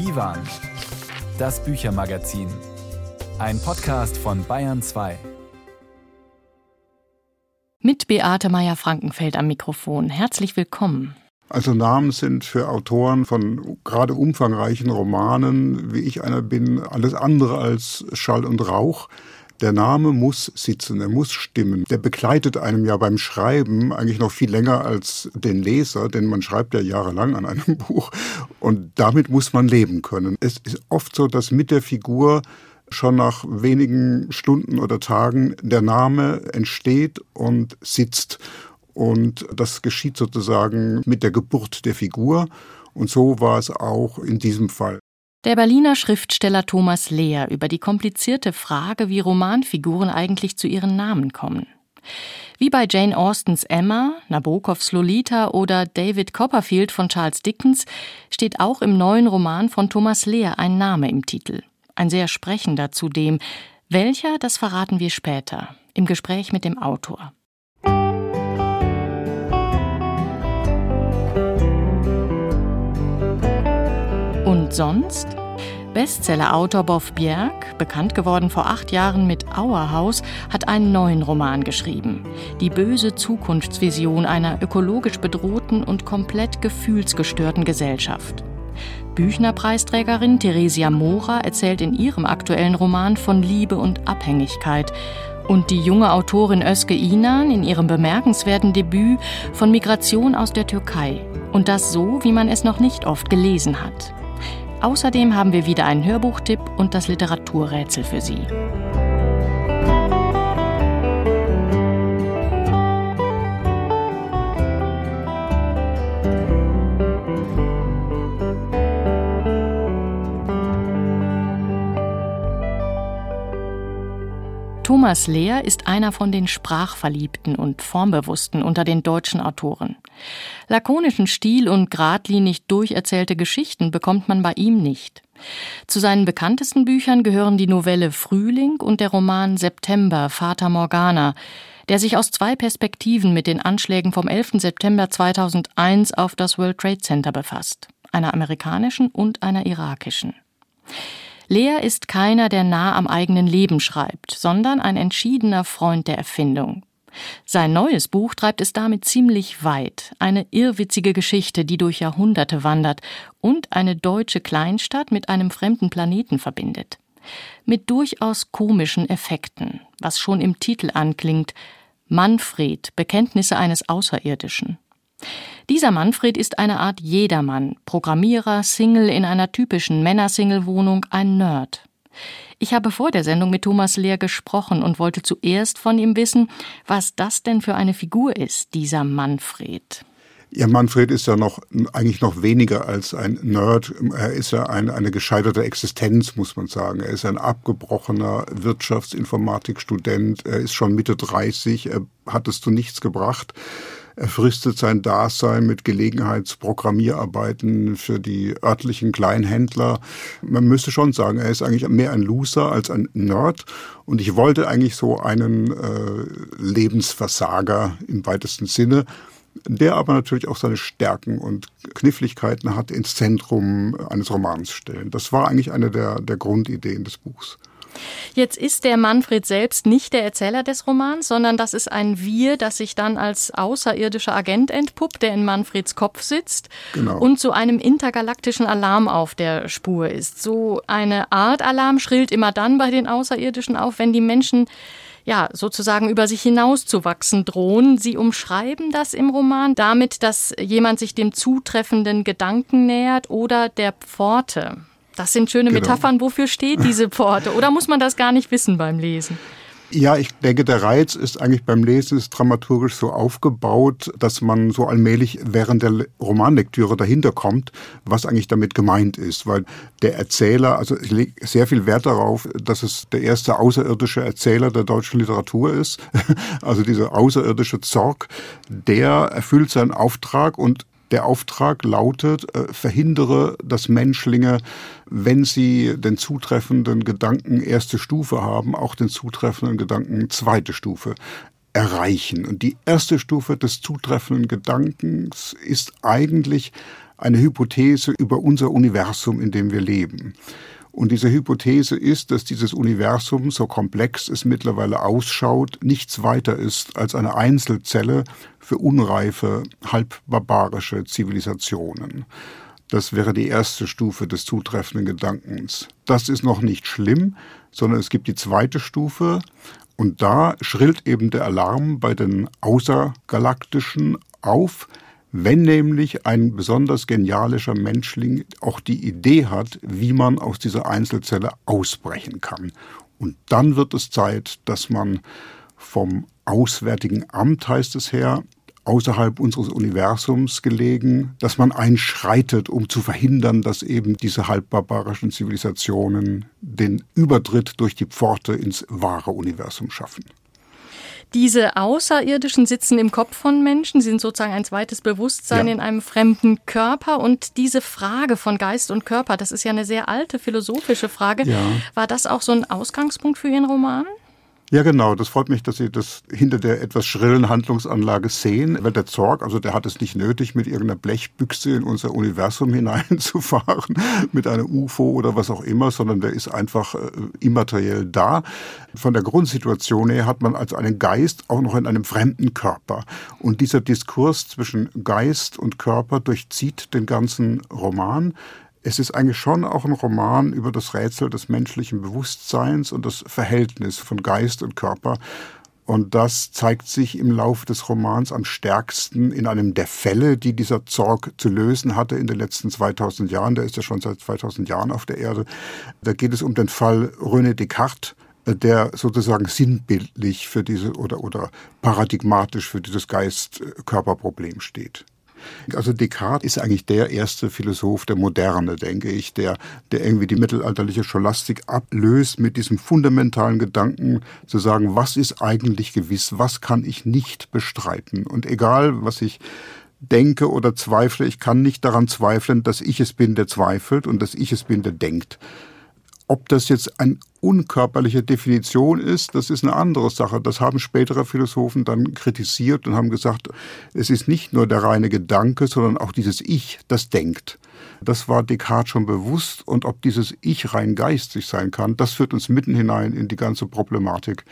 Divan, das Büchermagazin. Ein Podcast von Bayern 2. Mit Beate Meyer-Frankenfeld am Mikrofon. Herzlich willkommen. Also Namen sind für Autoren von gerade umfangreichen Romanen, wie ich einer bin, alles andere als Schall und Rauch. Der Name muss sitzen, er muss stimmen. Der begleitet einem ja beim Schreiben eigentlich noch viel länger als den Leser, denn man schreibt ja jahrelang an einem Buch und damit muss man leben können. Es ist oft so, dass mit der Figur schon nach wenigen Stunden oder Tagen der Name entsteht und sitzt. Und das geschieht sozusagen mit der Geburt der Figur. Und so war es auch in diesem Fall. Der Berliner Schriftsteller Thomas Lehr über die komplizierte Frage, wie Romanfiguren eigentlich zu ihren Namen kommen. Wie bei Jane Austens Emma, Nabokovs Lolita oder David Copperfield von Charles Dickens steht auch im neuen Roman von Thomas Lehr ein Name im Titel. Ein sehr sprechender zudem. Welcher, das verraten wir später im Gespräch mit dem Autor. Und sonst? Bestsellerautor Boff Bjerg, bekannt geworden vor acht Jahren mit Auerhaus, hat einen neuen Roman geschrieben. Die böse Zukunftsvision einer ökologisch bedrohten und komplett gefühlsgestörten Gesellschaft. Büchnerpreisträgerin Theresia Mora erzählt in ihrem aktuellen Roman von Liebe und Abhängigkeit. Und die junge Autorin Özge Inan in ihrem bemerkenswerten Debüt von Migration aus der Türkei. Und das so, wie man es noch nicht oft gelesen hat. Außerdem haben wir wieder einen Hörbuchtipp und das Literaturrätsel für Sie. Thomas Lehr ist einer von den Sprachverliebten und Formbewussten unter den deutschen Autoren. Lakonischen Stil und geradlinig durcherzählte Geschichten bekommt man bei ihm nicht. Zu seinen bekanntesten Büchern gehören die Novelle Frühling und der Roman September Fata Morgana, der sich aus zwei Perspektiven mit den Anschlägen vom 11. September 2001 auf das World Trade Center befasst, einer amerikanischen und einer irakischen. Lehr ist keiner, der nah am eigenen Leben schreibt, sondern ein entschiedener Freund der Erfindung. Sein neues Buch treibt es damit ziemlich weit. Eine irrwitzige Geschichte, die durch Jahrhunderte wandert und eine deutsche Kleinstadt mit einem fremden Planeten verbindet. Mit durchaus komischen Effekten, was schon im Titel anklingt. Manfred, Bekenntnisse eines Außerirdischen. Dieser Manfred ist eine Art Jedermann, Programmierer, Single in einer typischen Männersingle-Wohnung, ein Nerd. Ich habe vor der Sendung mit Thomas Lehr gesprochen und wollte zuerst von ihm wissen, was das denn für eine Figur ist, dieser Manfred. Ja, Manfred ist ja noch eigentlich noch weniger als ein Nerd. Er ist ja ein, eine gescheiterte Existenz, muss man sagen. Er ist ein abgebrochener Wirtschaftsinformatikstudent. Er ist schon Mitte 30. Er hat es zu nichts gebracht. Er fristet sein Dasein mit Gelegenheitsprogrammierarbeiten für die örtlichen Kleinhändler. Man müsste schon sagen, er ist eigentlich mehr ein Loser als ein Nerd. Und ich wollte eigentlich so einen äh, Lebensversager im weitesten Sinne der aber natürlich auch seine Stärken und Kniffligkeiten hat, ins Zentrum eines Romans stellen. Das war eigentlich eine der, der Grundideen des Buchs. Jetzt ist der Manfred selbst nicht der Erzähler des Romans, sondern das ist ein Wir, das sich dann als außerirdischer Agent entpuppt, der in Manfreds Kopf sitzt genau. und zu einem intergalaktischen Alarm auf der Spur ist. So eine Art Alarm schrillt immer dann bei den Außerirdischen auf, wenn die Menschen ja, sozusagen über sich hinauszuwachsen drohen. Sie umschreiben das im Roman damit, dass jemand sich dem zutreffenden Gedanken nähert oder der Pforte. Das sind schöne genau. Metaphern. Wofür steht diese Pforte? Oder muss man das gar nicht wissen beim Lesen? Ja, ich denke, der Reiz ist eigentlich beim Lesen ist dramaturgisch so aufgebaut, dass man so allmählich während der Romanlektüre dahinter kommt, was eigentlich damit gemeint ist. Weil der Erzähler, also ich lege sehr viel Wert darauf, dass es der erste außerirdische Erzähler der deutschen Literatur ist. Also dieser außerirdische Zorg, der erfüllt seinen Auftrag und der Auftrag lautet, äh, verhindere, dass Menschlinge, wenn sie den zutreffenden Gedanken erste Stufe haben, auch den zutreffenden Gedanken zweite Stufe erreichen. Und die erste Stufe des zutreffenden Gedankens ist eigentlich eine Hypothese über unser Universum, in dem wir leben. Und diese Hypothese ist, dass dieses Universum, so komplex es mittlerweile ausschaut, nichts weiter ist als eine Einzelzelle für unreife, halbbarbarische Zivilisationen. Das wäre die erste Stufe des zutreffenden Gedankens. Das ist noch nicht schlimm, sondern es gibt die zweite Stufe. Und da schrillt eben der Alarm bei den Außergalaktischen auf, wenn nämlich ein besonders genialischer Menschling auch die Idee hat, wie man aus dieser Einzelzelle ausbrechen kann. Und dann wird es Zeit, dass man vom Auswärtigen Amt, heißt es her, außerhalb unseres Universums gelegen, dass man einschreitet, um zu verhindern, dass eben diese halbbarbarischen Zivilisationen den Übertritt durch die Pforte ins wahre Universum schaffen. Diese Außerirdischen sitzen im Kopf von Menschen, sind sozusagen ein zweites Bewusstsein ja. in einem fremden Körper. Und diese Frage von Geist und Körper, das ist ja eine sehr alte philosophische Frage. Ja. War das auch so ein Ausgangspunkt für Ihren Roman? Ja, genau. Das freut mich, dass Sie das hinter der etwas schrillen Handlungsanlage sehen. Weil der Zorg, also der hat es nicht nötig, mit irgendeiner Blechbüchse in unser Universum hineinzufahren, mit einer UFO oder was auch immer, sondern der ist einfach äh, immateriell da. Von der Grundsituation her hat man also einen Geist auch noch in einem fremden Körper. Und dieser Diskurs zwischen Geist und Körper durchzieht den ganzen Roman es ist eigentlich schon auch ein Roman über das Rätsel des menschlichen Bewusstseins und das Verhältnis von Geist und Körper. Und das zeigt sich im Laufe des Romans am stärksten in einem der Fälle, die dieser Zorg zu lösen hatte in den letzten 2000 Jahren. Der ist ja schon seit 2000 Jahren auf der Erde. Da geht es um den Fall René Descartes, der sozusagen sinnbildlich für diese oder, oder paradigmatisch für dieses Geist-Körper-Problem steht. Also Descartes ist eigentlich der erste Philosoph der Moderne, denke ich, der, der irgendwie die mittelalterliche Scholastik ablöst mit diesem fundamentalen Gedanken zu sagen, was ist eigentlich gewiss, was kann ich nicht bestreiten. Und egal, was ich denke oder zweifle, ich kann nicht daran zweifeln, dass ich es bin, der zweifelt und dass ich es bin, der denkt. Ob das jetzt eine unkörperliche Definition ist, das ist eine andere Sache. Das haben spätere Philosophen dann kritisiert und haben gesagt, es ist nicht nur der reine Gedanke, sondern auch dieses Ich, das denkt. Das war Descartes schon bewusst und ob dieses Ich rein geistig sein kann, das führt uns mitten hinein in die ganze Problematik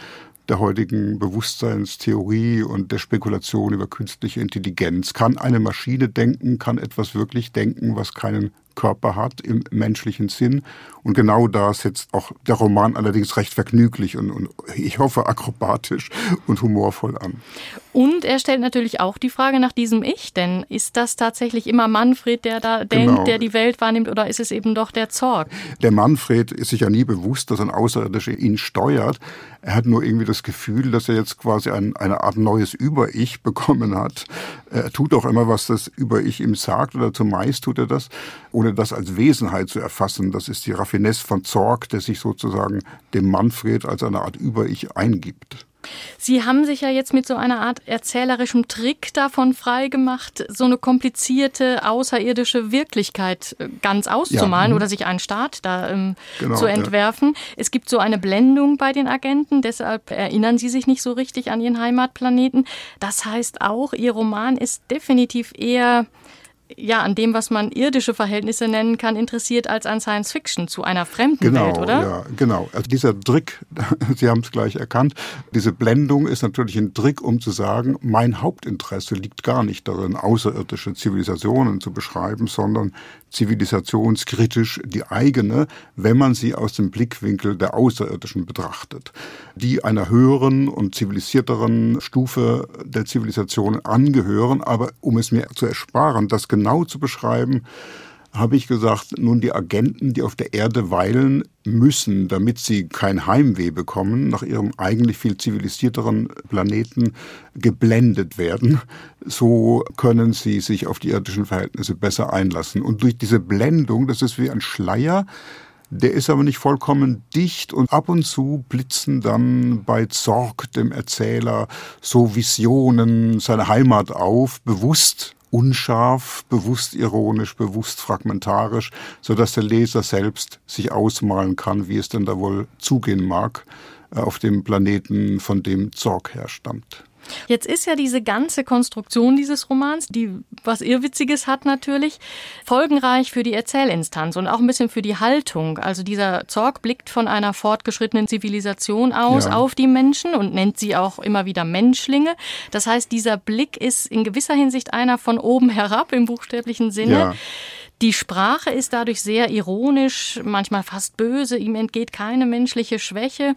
der heutigen Bewusstseinstheorie und der Spekulation über künstliche Intelligenz. Kann eine Maschine denken? Kann etwas wirklich denken, was keinen Körper hat im menschlichen Sinn. Und genau da setzt auch der Roman allerdings recht vergnüglich und, und ich hoffe akrobatisch und humorvoll an. Und er stellt natürlich auch die Frage nach diesem Ich, denn ist das tatsächlich immer Manfred, der da denkt, genau. der die Welt wahrnimmt, oder ist es eben doch der Zorg? Der Manfred ist sich ja nie bewusst, dass ein Außerirdischer ihn steuert. Er hat nur irgendwie das Gefühl, dass er jetzt quasi ein, eine Art neues Über-Ich bekommen hat. Er tut auch immer, was das Über-Ich ihm sagt, oder zumeist tut er das, ohne das als Wesenheit zu erfassen. Das ist die Raffinesse von Zorg, der sich sozusagen dem Manfred als eine Art Über-Ich eingibt. Sie haben sich ja jetzt mit so einer Art erzählerischem Trick davon freigemacht, so eine komplizierte außerirdische Wirklichkeit äh, ganz auszumalen ja. Mhm. oder sich einen Staat da ähm, genau, zu entwerfen. Ja. Es gibt so eine Blendung bei den Agenten, deshalb erinnern sie sich nicht so richtig an ihren Heimatplaneten. Das heißt auch, ihr Roman ist definitiv eher ja, an dem, was man irdische Verhältnisse nennen kann, interessiert als an Science Fiction zu einer fremden genau, Welt, oder? Ja, genau. Also dieser Trick, Sie haben es gleich erkannt, diese Blendung ist natürlich ein Trick, um zu sagen, mein Hauptinteresse liegt gar nicht darin, außerirdische Zivilisationen zu beschreiben, sondern zivilisationskritisch die eigene, wenn man sie aus dem Blickwinkel der Außerirdischen betrachtet, die einer höheren und zivilisierteren Stufe der Zivilisation angehören. Aber um es mir zu ersparen, das genau zu beschreiben, habe ich gesagt, nun die Agenten, die auf der Erde weilen, müssen, damit sie kein Heimweh bekommen, nach ihrem eigentlich viel zivilisierteren Planeten geblendet werden. So können sie sich auf die irdischen Verhältnisse besser einlassen. Und durch diese Blendung, das ist wie ein Schleier, der ist aber nicht vollkommen dicht und ab und zu blitzen dann bei Zorg, dem Erzähler, so Visionen seiner Heimat auf, bewusst unscharf, bewusst ironisch, bewusst fragmentarisch, so dass der Leser selbst sich ausmalen kann, wie es denn da wohl zugehen mag äh, auf dem Planeten, von dem Zorg herstammt. Jetzt ist ja diese ganze Konstruktion dieses Romans, die was Irrwitziges hat natürlich, folgenreich für die Erzählinstanz und auch ein bisschen für die Haltung. Also dieser Zorg blickt von einer fortgeschrittenen Zivilisation aus ja. auf die Menschen und nennt sie auch immer wieder Menschlinge. Das heißt, dieser Blick ist in gewisser Hinsicht einer von oben herab im buchstäblichen Sinne. Ja. Die Sprache ist dadurch sehr ironisch, manchmal fast böse, ihm entgeht keine menschliche Schwäche.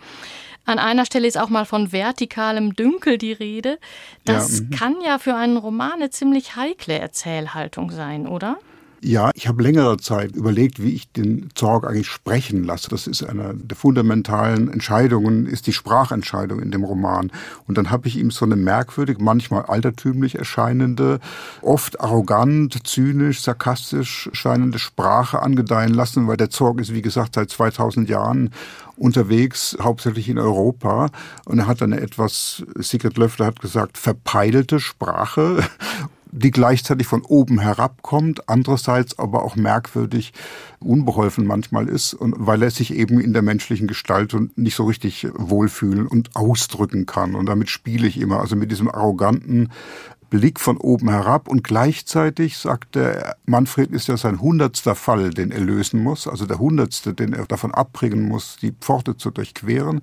An einer Stelle ist auch mal von vertikalem Dünkel die Rede. Das ja, mhm. kann ja für einen Roman eine ziemlich heikle Erzählhaltung sein, oder? Ja, ich habe längere Zeit überlegt, wie ich den Zorg eigentlich sprechen lasse. Das ist eine der fundamentalen Entscheidungen, ist die Sprachentscheidung in dem Roman. Und dann habe ich ihm so eine merkwürdig, manchmal altertümlich erscheinende, oft arrogant, zynisch, sarkastisch scheinende Sprache angedeihen lassen, weil der Zorg ist, wie gesagt, seit 2000 Jahren unterwegs, hauptsächlich in Europa. Und er hat eine etwas, Sigrid Löffler hat gesagt, verpeilte Sprache die gleichzeitig von oben herabkommt, andererseits aber auch merkwürdig unbeholfen manchmal ist, und weil er sich eben in der menschlichen Gestalt und nicht so richtig wohlfühlen und ausdrücken kann. Und damit spiele ich immer, also mit diesem arroganten Blick von oben herab und gleichzeitig sagt der Manfred ist ja sein hundertster Fall, den er lösen muss, also der hundertste, den er davon abbringen muss, die Pforte zu durchqueren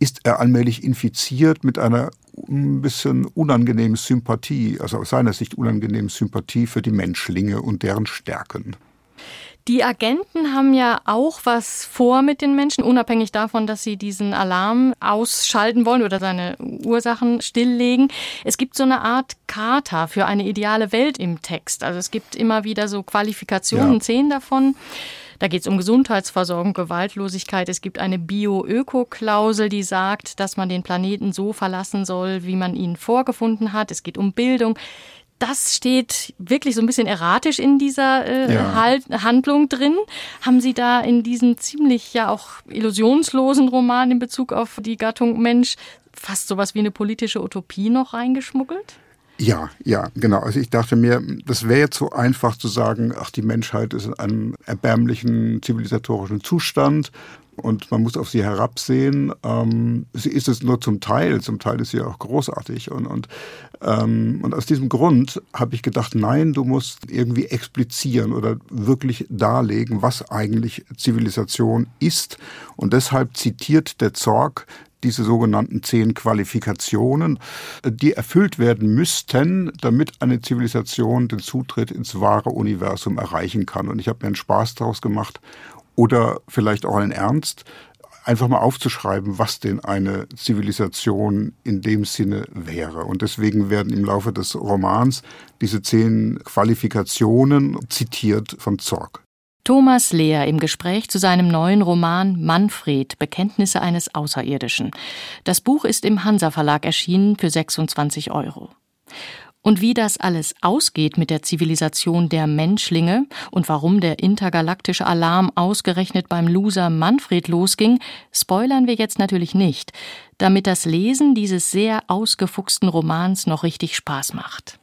ist er allmählich infiziert mit einer ein bisschen unangenehmen Sympathie, also aus seiner Sicht unangenehmen Sympathie für die Menschlinge und deren Stärken. Die Agenten haben ja auch was vor mit den Menschen, unabhängig davon, dass sie diesen Alarm ausschalten wollen oder seine Ursachen stilllegen. Es gibt so eine Art Charta für eine ideale Welt im Text. Also es gibt immer wieder so Qualifikationen, ja. zehn davon. Da geht es um Gesundheitsversorgung, Gewaltlosigkeit. Es gibt eine Bio-Öko-Klausel, die sagt, dass man den Planeten so verlassen soll, wie man ihn vorgefunden hat. Es geht um Bildung das steht wirklich so ein bisschen erratisch in dieser äh, ja. halt, Handlung drin. Haben Sie da in diesen ziemlich ja auch illusionslosen Roman in Bezug auf die Gattung Mensch fast sowas wie eine politische Utopie noch reingeschmuggelt? Ja, ja, genau. Also ich dachte mir, das wäre jetzt so einfach zu sagen, ach, die Menschheit ist in einem erbärmlichen zivilisatorischen Zustand und man muss auf sie herabsehen. Ähm, sie ist es nur zum Teil, zum Teil ist sie auch großartig. Und, und, ähm, und aus diesem Grund habe ich gedacht, nein, du musst irgendwie explizieren oder wirklich darlegen, was eigentlich Zivilisation ist. Und deshalb zitiert der Zorg diese sogenannten zehn Qualifikationen, die erfüllt werden müssten, damit eine Zivilisation den Zutritt ins wahre Universum erreichen kann. Und ich habe mir einen Spaß daraus gemacht oder vielleicht auch einen Ernst, einfach mal aufzuschreiben, was denn eine Zivilisation in dem Sinne wäre. Und deswegen werden im Laufe des Romans diese zehn Qualifikationen zitiert von Zorg. Thomas Lehr im Gespräch zu seinem neuen Roman Manfred Bekenntnisse eines Außerirdischen. Das Buch ist im Hansa Verlag erschienen für 26 Euro. Und wie das alles ausgeht mit der Zivilisation der Menschlinge und warum der intergalaktische Alarm ausgerechnet beim Loser Manfred losging, spoilern wir jetzt natürlich nicht, damit das Lesen dieses sehr ausgefuchsten Romans noch richtig Spaß macht.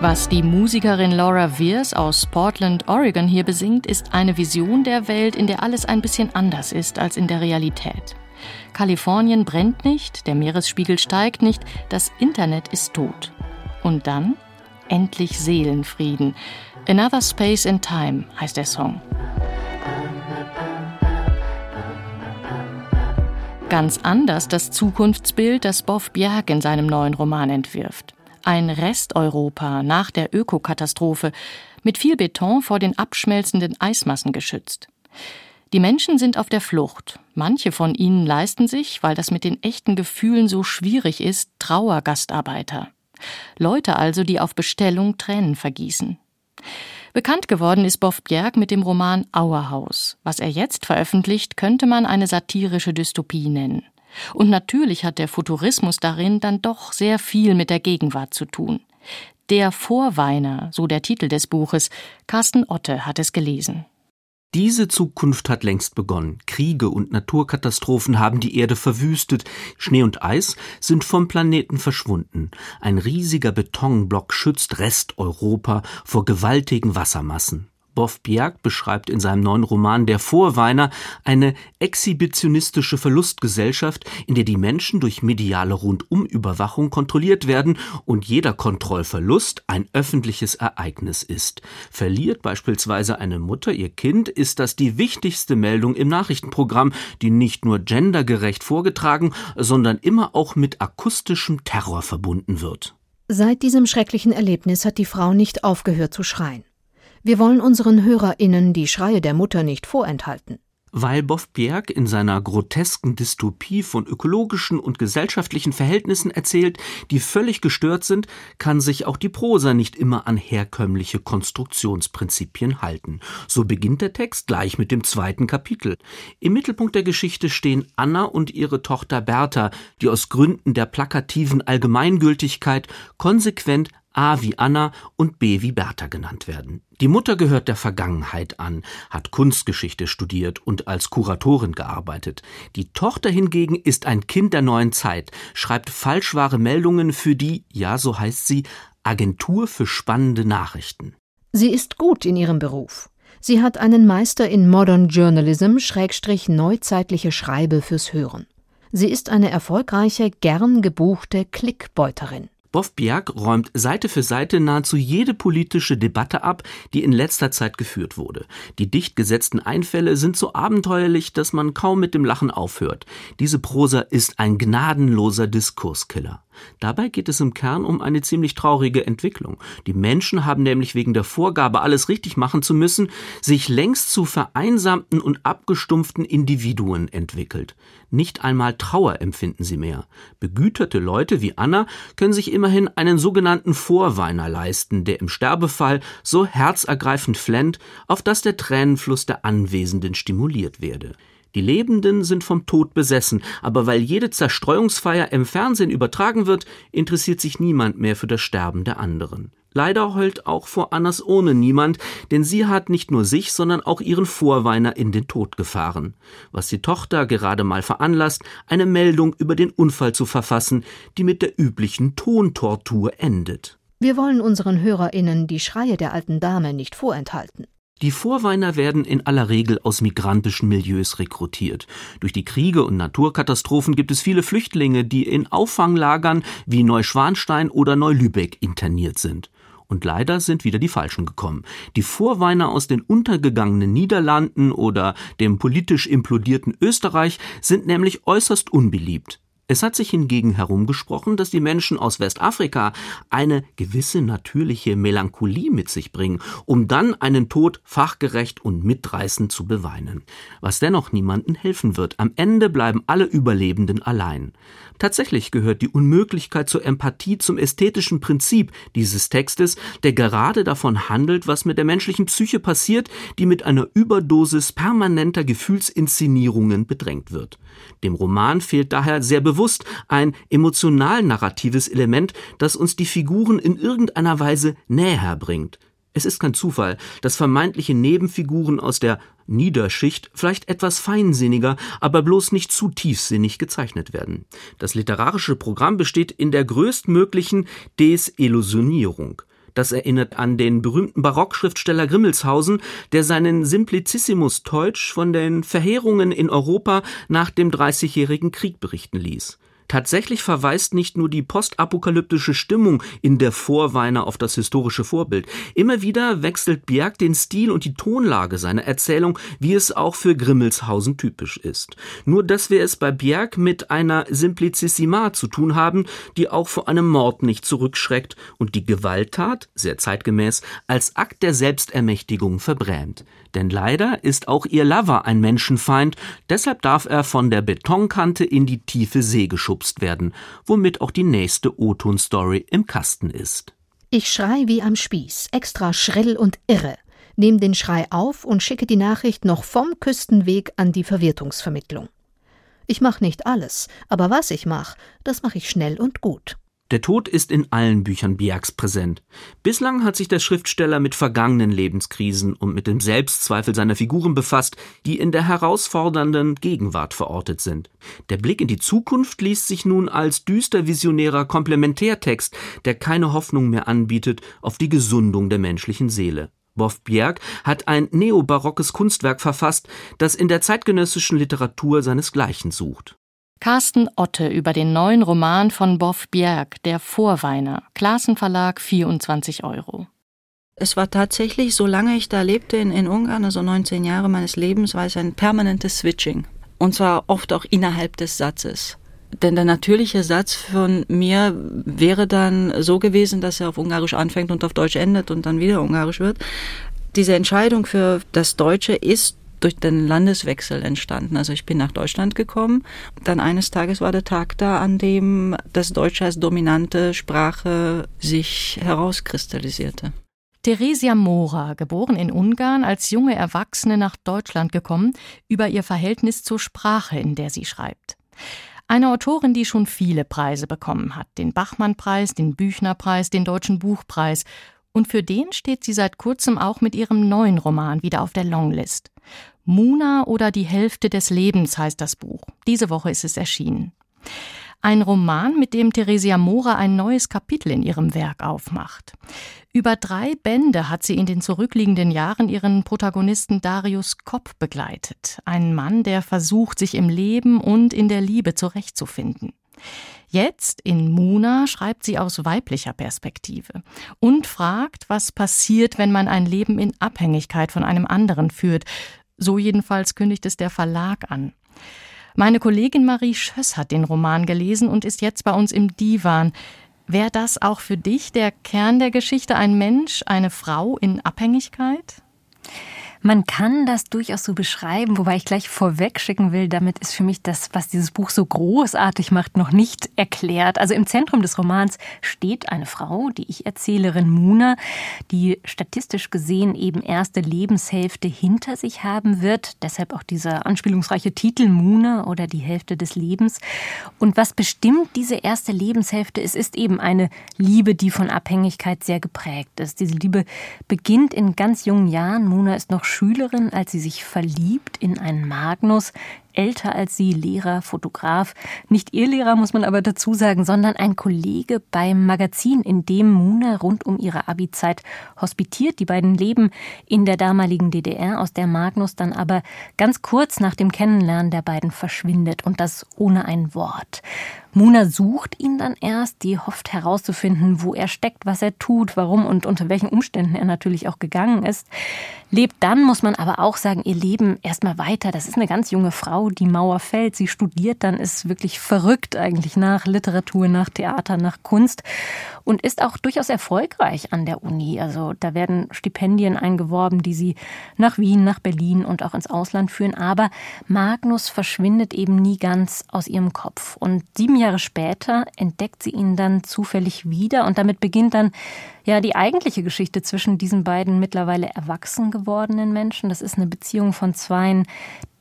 Was die Musikerin Laura Veers aus Portland, Oregon hier besingt, ist eine Vision der Welt, in der alles ein bisschen anders ist als in der Realität. Kalifornien brennt nicht, der Meeresspiegel steigt nicht, das Internet ist tot. Und dann endlich Seelenfrieden. Another Space in Time heißt der Song. Ganz anders das Zukunftsbild, das Boff Bjerg in seinem neuen Roman entwirft ein Resteuropa nach der Ökokatastrophe, mit viel Beton vor den abschmelzenden Eismassen geschützt. Die Menschen sind auf der Flucht. Manche von ihnen leisten sich, weil das mit den echten Gefühlen so schwierig ist, Trauergastarbeiter. Leute also, die auf Bestellung Tränen vergießen. Bekannt geworden ist Boff Bjerg mit dem Roman Auerhaus. Was er jetzt veröffentlicht, könnte man eine satirische Dystopie nennen. Und natürlich hat der Futurismus darin dann doch sehr viel mit der Gegenwart zu tun. Der Vorweiner, so der Titel des Buches, Carsten Otte hat es gelesen. Diese Zukunft hat längst begonnen. Kriege und Naturkatastrophen haben die Erde verwüstet. Schnee und Eis sind vom Planeten verschwunden. Ein riesiger Betonblock schützt Resteuropa vor gewaltigen Wassermassen. Bjerg beschreibt in seinem neuen Roman Der Vorweiner eine exhibitionistische Verlustgesellschaft, in der die Menschen durch mediale Rundumüberwachung kontrolliert werden und jeder Kontrollverlust ein öffentliches Ereignis ist. Verliert beispielsweise eine Mutter ihr Kind, ist das die wichtigste Meldung im Nachrichtenprogramm, die nicht nur gendergerecht vorgetragen, sondern immer auch mit akustischem Terror verbunden wird. Seit diesem schrecklichen Erlebnis hat die Frau nicht aufgehört zu schreien. Wir wollen unseren HörerInnen die Schreie der Mutter nicht vorenthalten. Weil Boff Bjerg in seiner grotesken Dystopie von ökologischen und gesellschaftlichen Verhältnissen erzählt, die völlig gestört sind, kann sich auch die Prosa nicht immer an herkömmliche Konstruktionsprinzipien halten. So beginnt der Text gleich mit dem zweiten Kapitel. Im Mittelpunkt der Geschichte stehen Anna und ihre Tochter Bertha, die aus Gründen der plakativen Allgemeingültigkeit konsequent A wie Anna und B wie Bertha genannt werden. Die Mutter gehört der Vergangenheit an, hat Kunstgeschichte studiert und als Kuratorin gearbeitet. Die Tochter hingegen ist ein Kind der neuen Zeit, schreibt falschwahre Meldungen für die, ja so heißt sie, Agentur für spannende Nachrichten. Sie ist gut in ihrem Beruf. Sie hat einen Meister in Modern Journalism, Schrägstrich neuzeitliche Schreibe fürs Hören. Sie ist eine erfolgreiche, gern gebuchte Klickbeuterin. Boff Bjerg räumt Seite für Seite nahezu jede politische Debatte ab, die in letzter Zeit geführt wurde. Die dicht gesetzten Einfälle sind so abenteuerlich, dass man kaum mit dem Lachen aufhört. Diese Prosa ist ein gnadenloser Diskurskiller. Dabei geht es im Kern um eine ziemlich traurige Entwicklung. Die Menschen haben nämlich wegen der Vorgabe, alles richtig machen zu müssen, sich längst zu vereinsamten und abgestumpften Individuen entwickelt. Nicht einmal Trauer empfinden sie mehr. Begüterte Leute wie Anna können sich immerhin einen sogenannten Vorweiner leisten, der im Sterbefall so herzergreifend flennt, auf dass der Tränenfluss der Anwesenden stimuliert werde. Die Lebenden sind vom Tod besessen, aber weil jede Zerstreuungsfeier im Fernsehen übertragen wird, interessiert sich niemand mehr für das Sterben der anderen. Leider heult auch vor Annas ohne niemand, denn sie hat nicht nur sich, sondern auch ihren Vorweiner in den Tod gefahren. Was die Tochter gerade mal veranlasst, eine Meldung über den Unfall zu verfassen, die mit der üblichen Tontortur endet. Wir wollen unseren HörerInnen die Schreie der alten Dame nicht vorenthalten. Die Vorweiner werden in aller Regel aus migrantischen Milieus rekrutiert. Durch die Kriege und Naturkatastrophen gibt es viele Flüchtlinge, die in Auffanglagern wie Neuschwanstein oder Neulübeck interniert sind. Und leider sind wieder die Falschen gekommen. Die Vorweiner aus den untergegangenen Niederlanden oder dem politisch implodierten Österreich sind nämlich äußerst unbeliebt. Es hat sich hingegen herumgesprochen, dass die Menschen aus Westafrika eine gewisse natürliche Melancholie mit sich bringen, um dann einen Tod fachgerecht und mitreißend zu beweinen. Was dennoch niemanden helfen wird. Am Ende bleiben alle Überlebenden allein. Tatsächlich gehört die Unmöglichkeit zur Empathie zum ästhetischen Prinzip dieses Textes, der gerade davon handelt, was mit der menschlichen Psyche passiert, die mit einer Überdosis permanenter Gefühlsinszenierungen bedrängt wird. Dem Roman fehlt daher sehr bewusst ein emotional narratives Element, das uns die Figuren in irgendeiner Weise näher bringt. Es ist kein Zufall, dass vermeintliche Nebenfiguren aus der Niederschicht vielleicht etwas feinsinniger, aber bloß nicht zu tiefsinnig gezeichnet werden. Das literarische Programm besteht in der größtmöglichen Desillusionierung. Das erinnert an den berühmten Barockschriftsteller Grimmelshausen, der seinen Simplicissimus Teutsch von den Verheerungen in Europa nach dem Dreißigjährigen Krieg berichten ließ. Tatsächlich verweist nicht nur die postapokalyptische Stimmung in der Vorweiner auf das historische Vorbild. Immer wieder wechselt Bjerg den Stil und die Tonlage seiner Erzählung, wie es auch für Grimmelshausen typisch ist. Nur dass wir es bei Bjerg mit einer Simplicissima zu tun haben, die auch vor einem Mord nicht zurückschreckt und die Gewalttat, sehr zeitgemäß, als Akt der Selbstermächtigung verbrämt. Denn leider ist auch ihr Lover ein Menschenfeind, deshalb darf er von der Betonkante in die tiefe See geschubst werden, womit auch die nächste O-Ton-Story im Kasten ist. Ich schrei wie am Spieß, extra schrill und irre, nehme den Schrei auf und schicke die Nachricht noch vom Küstenweg an die Verwertungsvermittlung. Ich mach nicht alles, aber was ich mach, das mache ich schnell und gut. Der Tod ist in allen Büchern Biaks präsent. Bislang hat sich der Schriftsteller mit vergangenen Lebenskrisen und mit dem Selbstzweifel seiner Figuren befasst, die in der herausfordernden Gegenwart verortet sind. Der Blick in die Zukunft liest sich nun als düster visionärer Komplementärtext, der keine Hoffnung mehr anbietet auf die Gesundung der menschlichen Seele. Boff Bjerg hat ein neobarockes Kunstwerk verfasst, das in der zeitgenössischen Literatur seinesgleichen sucht. Carsten Otte über den neuen Roman von Boff Bjerg, Der Vorweiner, Klassenverlag 24 Euro. Es war tatsächlich, solange ich da lebte in, in Ungarn, also 19 Jahre meines Lebens, war es ein permanentes Switching. Und zwar oft auch innerhalb des Satzes. Denn der natürliche Satz von mir wäre dann so gewesen, dass er auf Ungarisch anfängt und auf Deutsch endet und dann wieder Ungarisch wird. Diese Entscheidung für das Deutsche ist durch den Landeswechsel entstanden. Also ich bin nach Deutschland gekommen. Dann eines Tages war der Tag da, an dem das Deutsche als dominante Sprache sich herauskristallisierte. Theresia Mora, geboren in Ungarn, als junge Erwachsene nach Deutschland gekommen, über ihr Verhältnis zur Sprache, in der sie schreibt. Eine Autorin, die schon viele Preise bekommen hat, den Bachmann-Preis, den Büchner-Preis, den Deutschen Buchpreis. Und für den steht sie seit kurzem auch mit ihrem neuen Roman wieder auf der Longlist. Muna oder die Hälfte des Lebens heißt das Buch. Diese Woche ist es erschienen. Ein Roman, mit dem Theresia Mora ein neues Kapitel in ihrem Werk aufmacht. Über drei Bände hat sie in den zurückliegenden Jahren ihren Protagonisten Darius Kopp begleitet. Einen Mann, der versucht, sich im Leben und in der Liebe zurechtzufinden. Jetzt in Muna schreibt sie aus weiblicher Perspektive und fragt, was passiert, wenn man ein Leben in Abhängigkeit von einem anderen führt, so jedenfalls kündigt es der Verlag an. Meine Kollegin Marie Schöss hat den Roman gelesen und ist jetzt bei uns im Divan. Wäre das auch für dich der Kern der Geschichte, ein Mensch, eine Frau in Abhängigkeit? Man kann das durchaus so beschreiben, wobei ich gleich vorweg schicken will, damit ist für mich das, was dieses Buch so großartig macht, noch nicht erklärt. Also im Zentrum des Romans steht eine Frau, die Ich-Erzählerin Muna, die statistisch gesehen eben erste Lebenshälfte hinter sich haben wird. Deshalb auch dieser anspielungsreiche Titel Muna oder die Hälfte des Lebens. Und was bestimmt diese erste Lebenshälfte ist, ist eben eine Liebe, die von Abhängigkeit sehr geprägt ist. Diese Liebe beginnt in ganz jungen Jahren. Muna ist noch Schülerin, als sie sich verliebt in einen Magnus, älter als sie, Lehrer, Fotograf. Nicht ihr Lehrer, muss man aber dazu sagen, sondern ein Kollege beim Magazin, in dem Muna rund um ihre Abi-Zeit hospitiert. Die beiden leben in der damaligen DDR, aus der Magnus dann aber ganz kurz nach dem Kennenlernen der beiden verschwindet und das ohne ein Wort. Muna sucht ihn dann erst, die hofft herauszufinden, wo er steckt, was er tut, warum und unter welchen Umständen er natürlich auch gegangen ist. Lebt dann, muss man aber auch sagen, ihr Leben erstmal weiter. Das ist eine ganz junge Frau, die Mauer fällt, sie studiert dann, ist wirklich verrückt eigentlich nach Literatur, nach Theater, nach Kunst und ist auch durchaus erfolgreich an der Uni. Also da werden Stipendien eingeworben, die sie nach Wien, nach Berlin und auch ins Ausland führen. Aber Magnus verschwindet eben nie ganz aus ihrem Kopf. Und sieben Jahre später entdeckt sie ihn dann zufällig wieder und damit beginnt dann ja die eigentliche Geschichte zwischen diesen beiden mittlerweile erwachsen gewordenen Menschen. Das ist eine Beziehung von Zweien,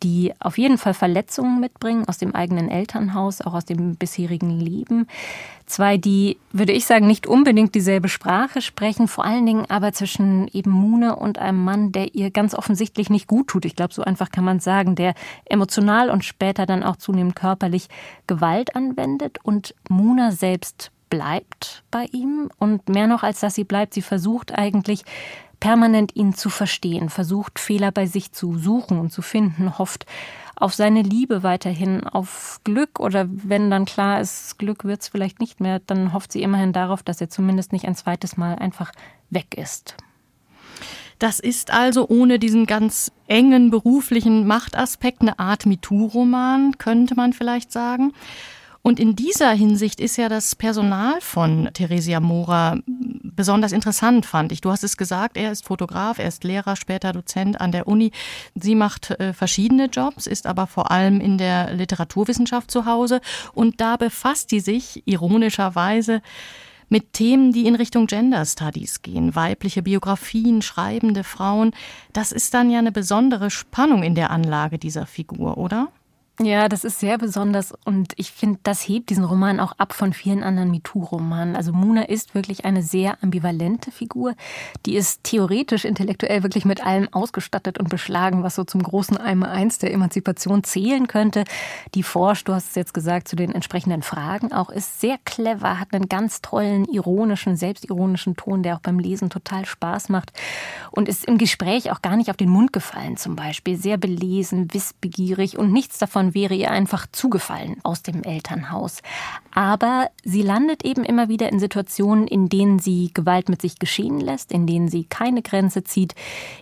die auf jeden Fall Verletzungen mitbringen aus dem eigenen Elternhaus, auch aus dem bisherigen Leben. Zwei, die, würde ich sagen, nicht unbedingt dieselbe Sprache sprechen, vor allen Dingen aber zwischen eben Muna und einem Mann, der ihr ganz offensichtlich nicht gut tut. Ich glaube, so einfach kann man sagen, der emotional und später dann auch zunehmend körperlich Gewalt anwendet und Muna selbst bleibt bei ihm und mehr noch als dass sie bleibt, sie versucht eigentlich permanent ihn zu verstehen, versucht Fehler bei sich zu suchen und zu finden, hofft auf seine Liebe weiterhin, auf Glück oder wenn dann klar ist, Glück wird es vielleicht nicht mehr, dann hofft sie immerhin darauf, dass er zumindest nicht ein zweites Mal einfach weg ist. Das ist also ohne diesen ganz engen beruflichen Machtaspekt eine Art MeToo-Roman, könnte man vielleicht sagen. Und in dieser Hinsicht ist ja das Personal von Theresia Mora besonders interessant, fand ich. Du hast es gesagt, er ist Fotograf, er ist Lehrer, später Dozent an der Uni. Sie macht äh, verschiedene Jobs, ist aber vor allem in der Literaturwissenschaft zu Hause. Und da befasst sie sich ironischerweise mit Themen, die in Richtung Gender Studies gehen, weibliche Biografien, schreibende Frauen. Das ist dann ja eine besondere Spannung in der Anlage dieser Figur, oder? Ja, das ist sehr besonders und ich finde, das hebt diesen Roman auch ab von vielen anderen MeToo-Romanen. Also Muna ist wirklich eine sehr ambivalente Figur. Die ist theoretisch, intellektuell wirklich mit allem ausgestattet und beschlagen, was so zum großen Eimer eins der Emanzipation zählen könnte. Die forscht, du hast es jetzt gesagt, zu den entsprechenden Fragen auch, ist sehr clever, hat einen ganz tollen, ironischen, selbstironischen Ton, der auch beim Lesen total Spaß macht und ist im Gespräch auch gar nicht auf den Mund gefallen zum Beispiel. Sehr belesen, wissbegierig und nichts davon Eltern wäre ihr einfach zugefallen aus dem Elternhaus. Aber sie landet eben immer wieder in Situationen, in denen sie Gewalt mit sich geschehen lässt, in denen sie keine Grenze zieht,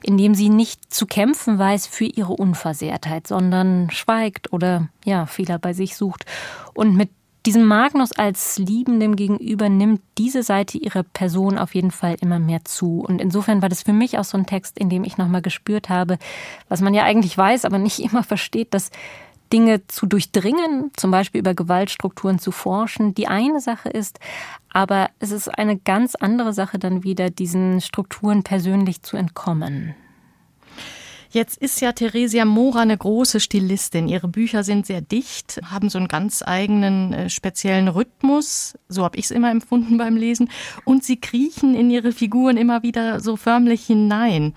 in denen sie nicht zu kämpfen weiß für ihre Unversehrtheit, sondern schweigt oder ja, Fehler bei sich sucht. Und mit diesem Magnus als Liebendem gegenüber nimmt diese Seite ihrer Person auf jeden Fall immer mehr zu. Und insofern war das für mich auch so ein Text, in dem ich nochmal gespürt habe, was man ja eigentlich weiß, aber nicht immer versteht, dass Dinge zu durchdringen, zum Beispiel über Gewaltstrukturen zu forschen, die eine Sache ist, aber es ist eine ganz andere Sache dann wieder, diesen Strukturen persönlich zu entkommen. Jetzt ist ja Theresia Mora eine große Stilistin. Ihre Bücher sind sehr dicht, haben so einen ganz eigenen äh, speziellen Rhythmus. So habe ich es immer empfunden beim Lesen. Und sie kriechen in ihre Figuren immer wieder so förmlich hinein.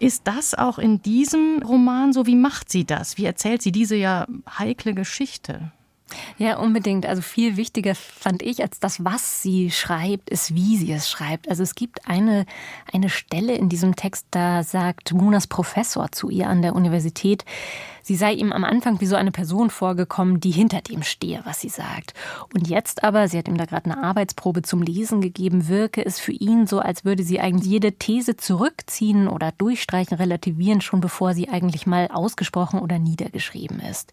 Ist das auch in diesem Roman so? Wie macht sie das? Wie erzählt sie diese ja heikle Geschichte? Ja, unbedingt. Also viel wichtiger fand ich als das, was sie schreibt, ist, wie sie es schreibt. Also es gibt eine, eine Stelle in diesem Text, da sagt Munas Professor zu ihr an der Universität, sie sei ihm am Anfang wie so eine Person vorgekommen, die hinter dem stehe, was sie sagt. Und jetzt aber, sie hat ihm da gerade eine Arbeitsprobe zum Lesen gegeben, wirke es für ihn so, als würde sie eigentlich jede These zurückziehen oder durchstreichen, relativieren, schon bevor sie eigentlich mal ausgesprochen oder niedergeschrieben ist.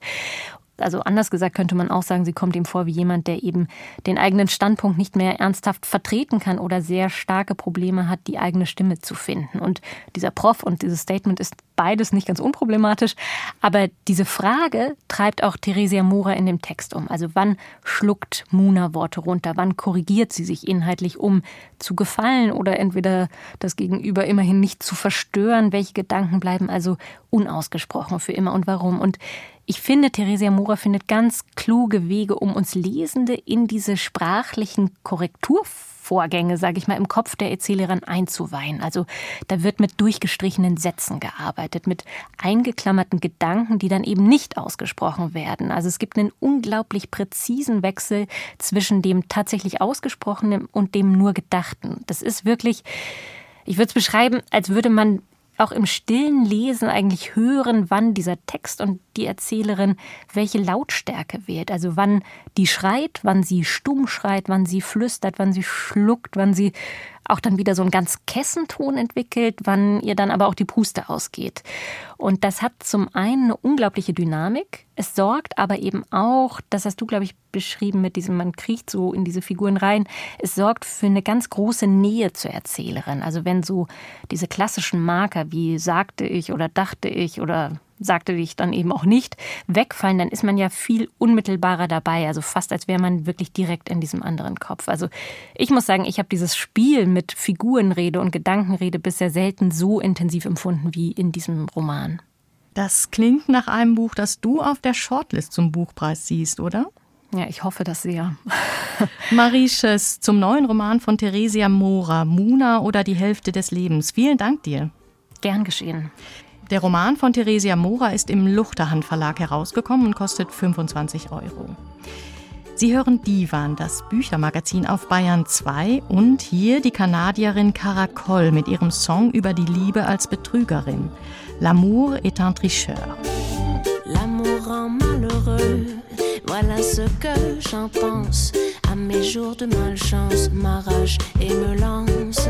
Also anders gesagt könnte man auch sagen, sie kommt ihm vor wie jemand, der eben den eigenen Standpunkt nicht mehr ernsthaft vertreten kann oder sehr starke Probleme hat, die eigene Stimme zu finden. Und dieser Prof und dieses Statement ist beides nicht ganz unproblematisch. Aber diese Frage treibt auch Theresia Mora in dem Text um. Also wann schluckt Muna Worte runter? Wann korrigiert sie sich inhaltlich, um zu gefallen oder entweder das Gegenüber immerhin nicht zu verstören? Welche Gedanken bleiben also unausgesprochen für immer und warum? Und ich finde, Theresia Mora findet ganz kluge Wege, um uns Lesende in diese sprachlichen Korrekturvorgänge, sage ich mal, im Kopf der Erzählerin einzuweihen. Also da wird mit durchgestrichenen Sätzen gearbeitet, mit eingeklammerten Gedanken, die dann eben nicht ausgesprochen werden. Also es gibt einen unglaublich präzisen Wechsel zwischen dem tatsächlich Ausgesprochenen und dem nur Gedachten. Das ist wirklich ich würde es beschreiben, als würde man auch im stillen Lesen eigentlich hören, wann dieser Text und die Erzählerin welche Lautstärke wählt. Also wann die schreit, wann sie stumm schreit, wann sie flüstert, wann sie schluckt, wann sie auch dann wieder so einen ganz Kessenton entwickelt, wann ihr dann aber auch die Puste ausgeht. Und das hat zum einen eine unglaubliche Dynamik. Es sorgt aber eben auch, das hast du, glaube ich, beschrieben mit diesem, man kriecht so in diese Figuren rein. Es sorgt für eine ganz große Nähe zur Erzählerin. Also wenn so diese klassischen Marker wie sagte ich oder dachte ich oder sagte ich dann eben auch nicht, wegfallen, dann ist man ja viel unmittelbarer dabei. Also fast als wäre man wirklich direkt in diesem anderen Kopf. Also ich muss sagen, ich habe dieses Spiel mit Figurenrede und Gedankenrede bisher selten so intensiv empfunden wie in diesem Roman. Das klingt nach einem Buch, das du auf der Shortlist zum Buchpreis siehst, oder? Ja, ich hoffe das sehr. Marisches zum neuen Roman von Theresia Mora, Muna oder die Hälfte des Lebens. Vielen Dank dir. Gern geschehen. Der Roman von Theresia Mora ist im Luchterhand Verlag herausgekommen und kostet 25 Euro. Sie hören Divan, das Büchermagazin auf Bayern 2 und hier die Kanadierin Caracol mit ihrem Song über die Liebe als Betrügerin. L'amour est un tricheur. L'amour rend malheureux, voilà ce que j'en pense. À mes jours de malchance, m'arrache et me lance.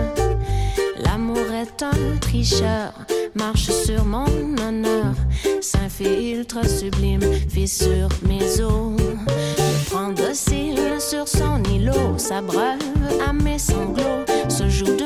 Est un tricheur, marche sur mon honneur, s'infiltre sublime, fissure mes os. Me prend docile sur son îlot, s'abreuve à mes sanglots, se joue de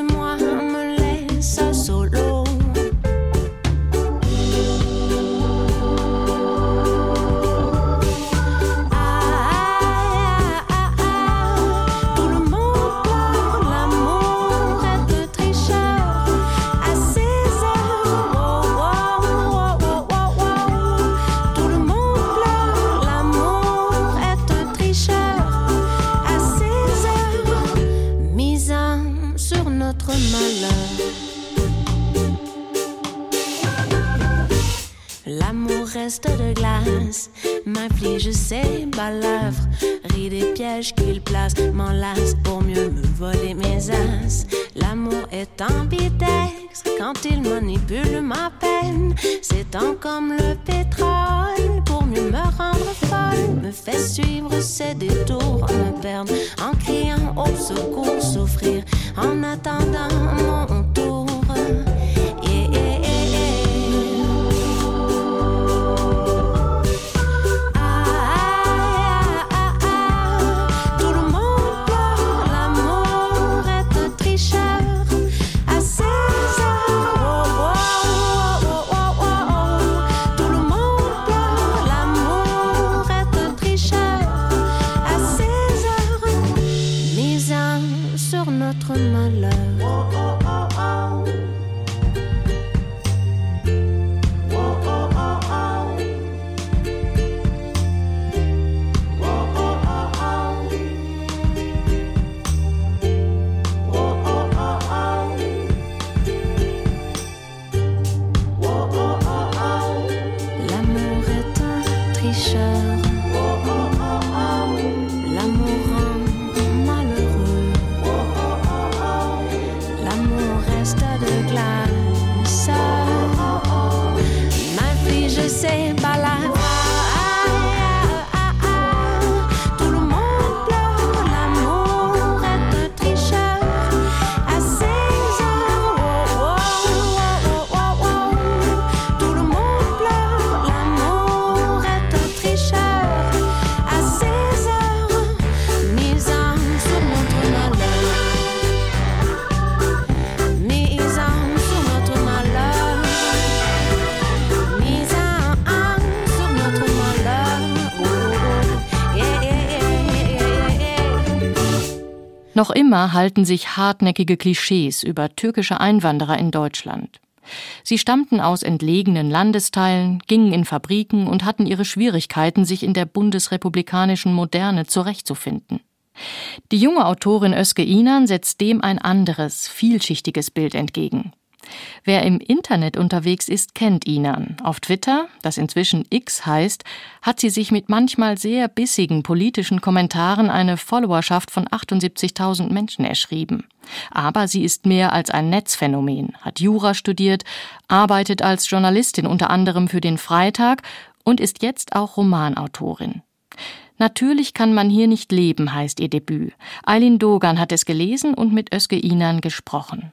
de glace, m'inflige ses balafres, rit des pièges qu'il place, m'enlace pour mieux me voler mes as. L'amour est ambidextre quand il manipule ma peine, s'étend comme le pétrole pour mieux me rendre folle, me fait suivre ses détours, me perdre en criant au secours, souffrir en attendant mon tour. Immer halten sich hartnäckige Klischees über türkische Einwanderer in Deutschland. Sie stammten aus entlegenen Landesteilen, gingen in Fabriken und hatten ihre Schwierigkeiten, sich in der bundesrepublikanischen Moderne zurechtzufinden. Die junge Autorin Özge Inan setzt dem ein anderes, vielschichtiges Bild entgegen. Wer im Internet unterwegs ist, kennt Inan. Auf Twitter, das inzwischen X heißt, hat sie sich mit manchmal sehr bissigen politischen Kommentaren eine Followerschaft von 78.000 Menschen erschrieben. Aber sie ist mehr als ein Netzphänomen, hat Jura studiert, arbeitet als Journalistin unter anderem für den Freitag und ist jetzt auch Romanautorin. Natürlich kann man hier nicht leben, heißt ihr Debüt. Eileen Dogan hat es gelesen und mit Özge Inan gesprochen.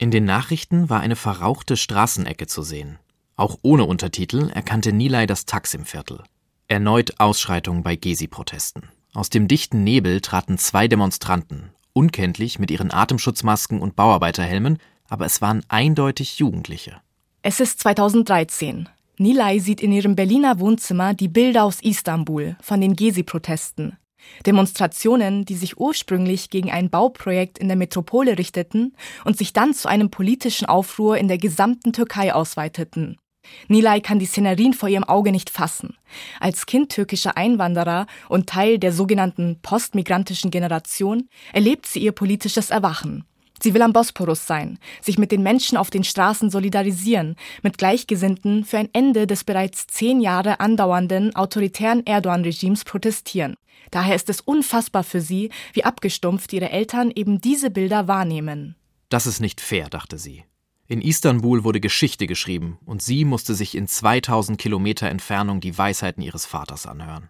In den Nachrichten war eine verrauchte Straßenecke zu sehen. Auch ohne Untertitel erkannte Nilay das Taksim-Viertel. Erneut Ausschreitungen bei Gezi-Protesten. Aus dem dichten Nebel traten zwei Demonstranten, unkenntlich mit ihren Atemschutzmasken und Bauarbeiterhelmen, aber es waren eindeutig Jugendliche. Es ist 2013. Nilay sieht in ihrem Berliner Wohnzimmer die Bilder aus Istanbul von den Gezi-Protesten. Demonstrationen, die sich ursprünglich gegen ein Bauprojekt in der Metropole richteten und sich dann zu einem politischen Aufruhr in der gesamten Türkei ausweiteten. Nilay kann die Szenerien vor ihrem Auge nicht fassen. Als Kind türkischer Einwanderer und Teil der sogenannten postmigrantischen Generation erlebt sie ihr politisches Erwachen. Sie will am Bosporus sein, sich mit den Menschen auf den Straßen solidarisieren, mit Gleichgesinnten für ein Ende des bereits zehn Jahre andauernden autoritären Erdogan-Regimes protestieren. Daher ist es unfassbar für sie, wie abgestumpft ihre Eltern eben diese Bilder wahrnehmen. Das ist nicht fair, dachte sie. In Istanbul wurde Geschichte geschrieben und sie musste sich in 2000 Kilometer Entfernung die Weisheiten ihres Vaters anhören.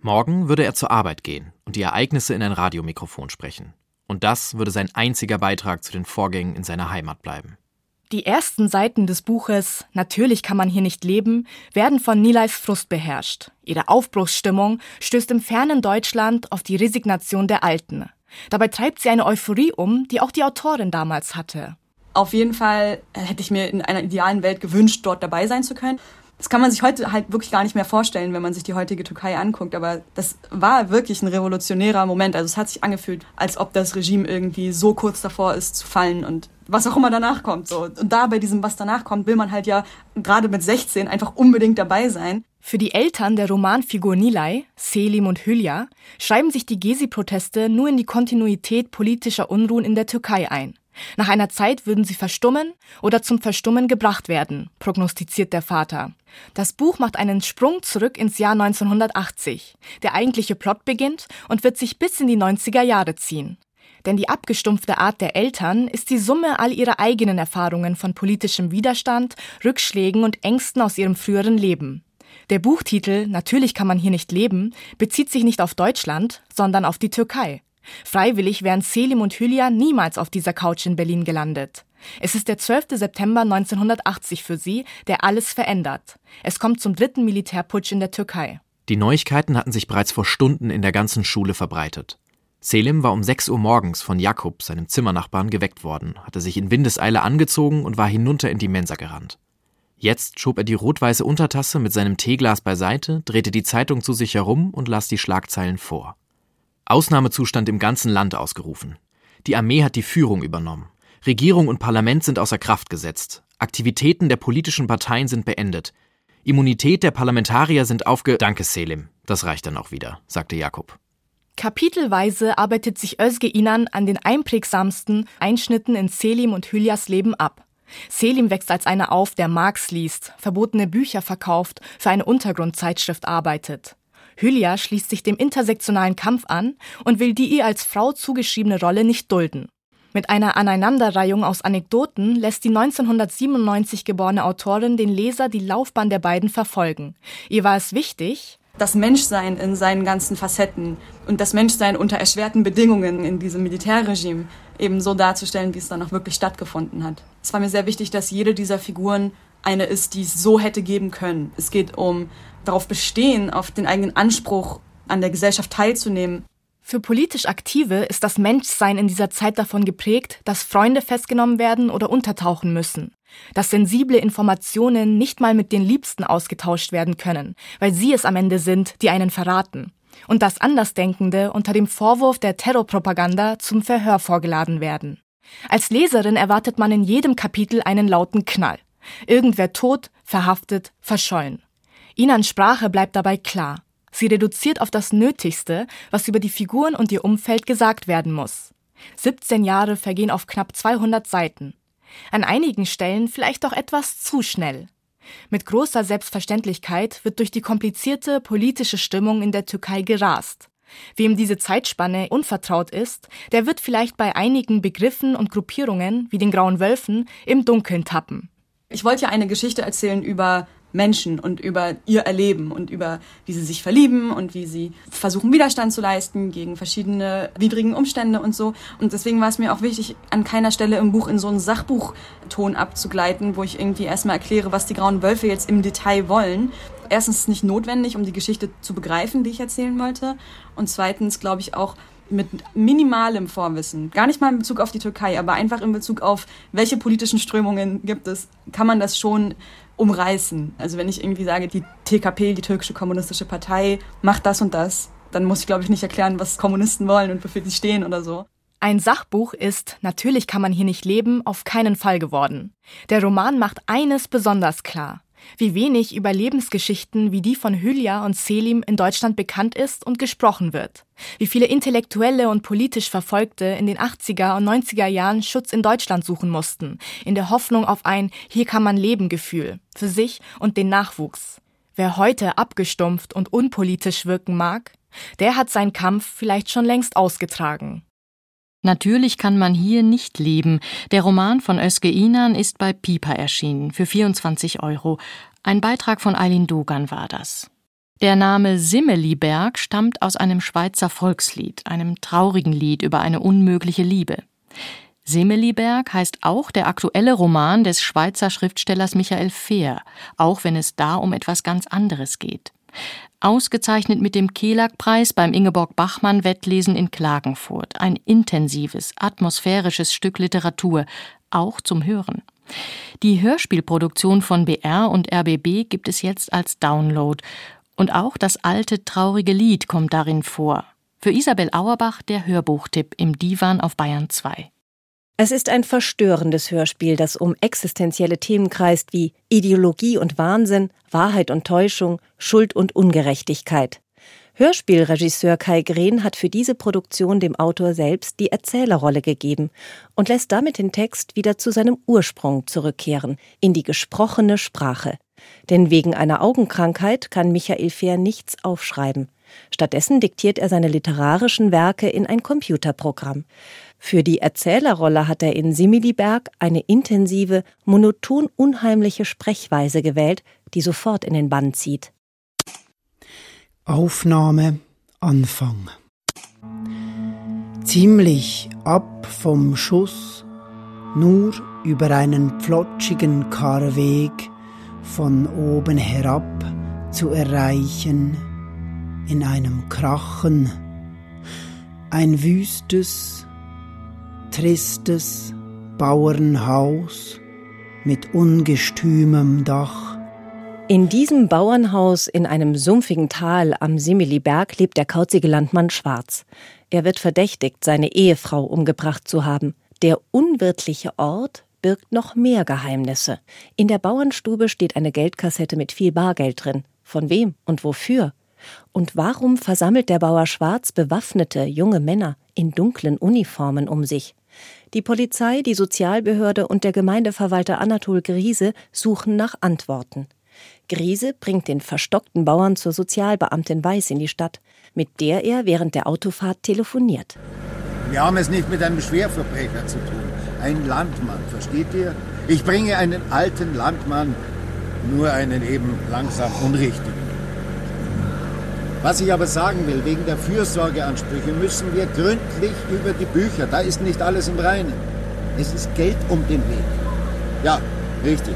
Morgen würde er zur Arbeit gehen und die Ereignisse in ein Radiomikrofon sprechen. Und das würde sein einziger Beitrag zu den Vorgängen in seiner Heimat bleiben. Die ersten Seiten des Buches Natürlich kann man hier nicht leben werden von Nileis Frust beherrscht. Ihre Aufbruchsstimmung stößt im fernen Deutschland auf die Resignation der Alten. Dabei treibt sie eine Euphorie um, die auch die Autorin damals hatte. Auf jeden Fall hätte ich mir in einer idealen Welt gewünscht, dort dabei sein zu können. Das kann man sich heute halt wirklich gar nicht mehr vorstellen, wenn man sich die heutige Türkei anguckt. Aber das war wirklich ein revolutionärer Moment. Also es hat sich angefühlt, als ob das Regime irgendwie so kurz davor ist zu fallen und was auch immer danach kommt. So. Und da bei diesem, was danach kommt, will man halt ja gerade mit 16 einfach unbedingt dabei sein. Für die Eltern der Romanfigur Nilay, Selim und Hülya, schreiben sich die Gezi-Proteste nur in die Kontinuität politischer Unruhen in der Türkei ein. Nach einer Zeit würden sie verstummen oder zum Verstummen gebracht werden, prognostiziert der Vater. Das Buch macht einen Sprung zurück ins Jahr 1980. Der eigentliche Plot beginnt und wird sich bis in die 90er Jahre ziehen. Denn die abgestumpfte Art der Eltern ist die Summe all ihrer eigenen Erfahrungen von politischem Widerstand, Rückschlägen und Ängsten aus ihrem früheren Leben. Der Buchtitel Natürlich kann man hier nicht leben bezieht sich nicht auf Deutschland, sondern auf die Türkei. Freiwillig wären Selim und Hülya niemals auf dieser Couch in Berlin gelandet. Es ist der 12. September 1980 für sie, der alles verändert. Es kommt zum dritten Militärputsch in der Türkei. Die Neuigkeiten hatten sich bereits vor Stunden in der ganzen Schule verbreitet. Selim war um 6 Uhr morgens von Jakob, seinem Zimmernachbarn, geweckt worden, hatte sich in Windeseile angezogen und war hinunter in die Mensa gerannt. Jetzt schob er die rot-weiße Untertasse mit seinem Teeglas beiseite, drehte die Zeitung zu sich herum und las die Schlagzeilen vor. Ausnahmezustand im ganzen Land ausgerufen. Die Armee hat die Führung übernommen. Regierung und Parlament sind außer Kraft gesetzt. Aktivitäten der politischen Parteien sind beendet. Immunität der Parlamentarier sind aufge... Danke, Selim. Das reicht dann auch wieder, sagte Jakob. Kapitelweise arbeitet sich Özge Inan an den einprägsamsten Einschnitten in Selim und Hülyas Leben ab. Selim wächst als einer auf, der Marx liest, verbotene Bücher verkauft, für eine Untergrundzeitschrift arbeitet. Hülya schließt sich dem intersektionalen Kampf an und will die ihr als Frau zugeschriebene Rolle nicht dulden. Mit einer Aneinanderreihung aus Anekdoten lässt die 1997 geborene Autorin den Leser die Laufbahn der beiden verfolgen. Ihr war es wichtig, das Menschsein in seinen ganzen Facetten und das Menschsein unter erschwerten Bedingungen in diesem Militärregime eben so darzustellen, wie es dann auch wirklich stattgefunden hat. Es war mir sehr wichtig, dass jede dieser Figuren eine ist, die es so hätte geben können. Es geht um darauf bestehen, auf den eigenen Anspruch an der Gesellschaft teilzunehmen. Für politisch Aktive ist das Menschsein in dieser Zeit davon geprägt, dass Freunde festgenommen werden oder untertauchen müssen, dass sensible Informationen nicht mal mit den Liebsten ausgetauscht werden können, weil sie es am Ende sind, die einen verraten, und dass Andersdenkende unter dem Vorwurf der Terrorpropaganda zum Verhör vorgeladen werden. Als Leserin erwartet man in jedem Kapitel einen lauten Knall. Irgendwer tot, verhaftet, verschollen. Inans Sprache bleibt dabei klar. Sie reduziert auf das Nötigste, was über die Figuren und ihr Umfeld gesagt werden muss. 17 Jahre vergehen auf knapp 200 Seiten. An einigen Stellen vielleicht auch etwas zu schnell. Mit großer Selbstverständlichkeit wird durch die komplizierte politische Stimmung in der Türkei gerast. Wem diese Zeitspanne unvertraut ist, der wird vielleicht bei einigen Begriffen und Gruppierungen wie den Grauen Wölfen im Dunkeln tappen. Ich wollte ja eine Geschichte erzählen über Menschen und über ihr Erleben und über wie sie sich verlieben und wie sie versuchen Widerstand zu leisten gegen verschiedene widrigen Umstände und so. Und deswegen war es mir auch wichtig, an keiner Stelle im Buch in so einen Sachbuchton abzugleiten, wo ich irgendwie erstmal erkläre, was die grauen Wölfe jetzt im Detail wollen. Erstens ist es nicht notwendig, um die Geschichte zu begreifen, die ich erzählen wollte. Und zweitens glaube ich auch, mit minimalem Vorwissen, gar nicht mal in Bezug auf die Türkei, aber einfach in Bezug auf, welche politischen Strömungen gibt es, kann man das schon umreißen. Also wenn ich irgendwie sage, die TKP, die türkische kommunistische Partei, macht das und das, dann muss ich, glaube ich, nicht erklären, was Kommunisten wollen und wofür sie stehen oder so. Ein Sachbuch ist Natürlich kann man hier nicht leben auf keinen Fall geworden. Der Roman macht eines besonders klar. Wie wenig über Lebensgeschichten wie die von Hülya und Selim in Deutschland bekannt ist und gesprochen wird, wie viele Intellektuelle und politisch Verfolgte in den 80er und 90er Jahren Schutz in Deutschland suchen mussten, in der Hoffnung auf ein Hier kann man leben Gefühl für sich und den Nachwuchs. Wer heute abgestumpft und unpolitisch wirken mag, der hat seinen Kampf vielleicht schon längst ausgetragen. Natürlich kann man hier nicht leben. Der Roman von Özge Inan ist bei Piper erschienen für 24 Euro. Ein Beitrag von Eileen Dogan war das. Der Name Simmeliberg stammt aus einem Schweizer Volkslied, einem traurigen Lied über eine unmögliche Liebe. Simmeliberg heißt auch der aktuelle Roman des Schweizer Schriftstellers Michael Fehr, auch wenn es da um etwas ganz anderes geht ausgezeichnet mit dem Kelag-Preis beim Ingeborg-Bachmann-Wettlesen in Klagenfurt. Ein intensives, atmosphärisches Stück Literatur, auch zum Hören. Die Hörspielproduktion von BR und RBB gibt es jetzt als Download. Und auch das alte, traurige Lied kommt darin vor. Für Isabel Auerbach der Hörbuchtipp im Divan auf Bayern 2. Es ist ein verstörendes Hörspiel, das um existenzielle Themen kreist wie Ideologie und Wahnsinn, Wahrheit und Täuschung, Schuld und Ungerechtigkeit. Hörspielregisseur Kai Green hat für diese Produktion dem Autor selbst die Erzählerrolle gegeben und lässt damit den Text wieder zu seinem Ursprung zurückkehren, in die gesprochene Sprache. Denn wegen einer Augenkrankheit kann Michael Fehr nichts aufschreiben. Stattdessen diktiert er seine literarischen Werke in ein Computerprogramm. Für die Erzählerrolle hat er in Similiberg eine intensive, monoton unheimliche Sprechweise gewählt, die sofort in den Bann zieht. Aufnahme Anfang. Ziemlich ab vom Schuss, nur über einen plotschigen Karweg von oben herab zu erreichen, in einem Krachen, ein wüstes, tristes Bauernhaus mit ungestümem Dach. In diesem Bauernhaus in einem sumpfigen Tal am Similiberg lebt der kauzige Landmann Schwarz. Er wird verdächtigt, seine Ehefrau umgebracht zu haben. Der unwirtliche Ort birgt noch mehr Geheimnisse. In der Bauernstube steht eine Geldkassette mit viel Bargeld drin. Von wem und wofür? Und warum versammelt der Bauer Schwarz bewaffnete junge Männer in dunklen Uniformen um sich? Die Polizei, die Sozialbehörde und der Gemeindeverwalter Anatol Griese suchen nach Antworten. Griese bringt den verstockten Bauern zur Sozialbeamtin Weiß in die Stadt, mit der er während der Autofahrt telefoniert. Wir haben es nicht mit einem Schwerverbrecher zu tun. Ein Landmann, versteht ihr? Ich bringe einen alten Landmann, nur einen eben langsam unrichtigen. Was ich aber sagen will, wegen der Fürsorgeansprüche müssen wir gründlich über die Bücher. Da ist nicht alles im Reinen. Es ist Geld um den Weg. Ja, richtig.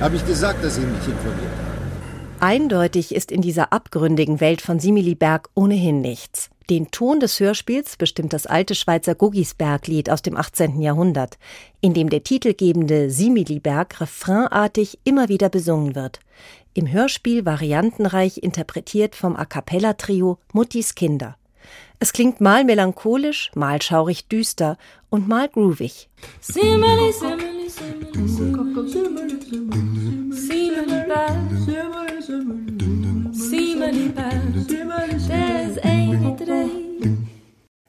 Habe ich gesagt, dass ich mich informiert habe. Eindeutig ist in dieser abgründigen Welt von Similiberg ohnehin nichts. Den Ton des Hörspiels bestimmt das alte Schweizer Guggisberg-Lied aus dem 18. Jahrhundert, in dem der titelgebende Similiberg refrainartig immer wieder besungen wird. Im Hörspiel variantenreich interpretiert vom A cappella Trio Muttis Kinder. Es klingt mal melancholisch, mal schaurig düster und mal groovig. Simili, simili, simili,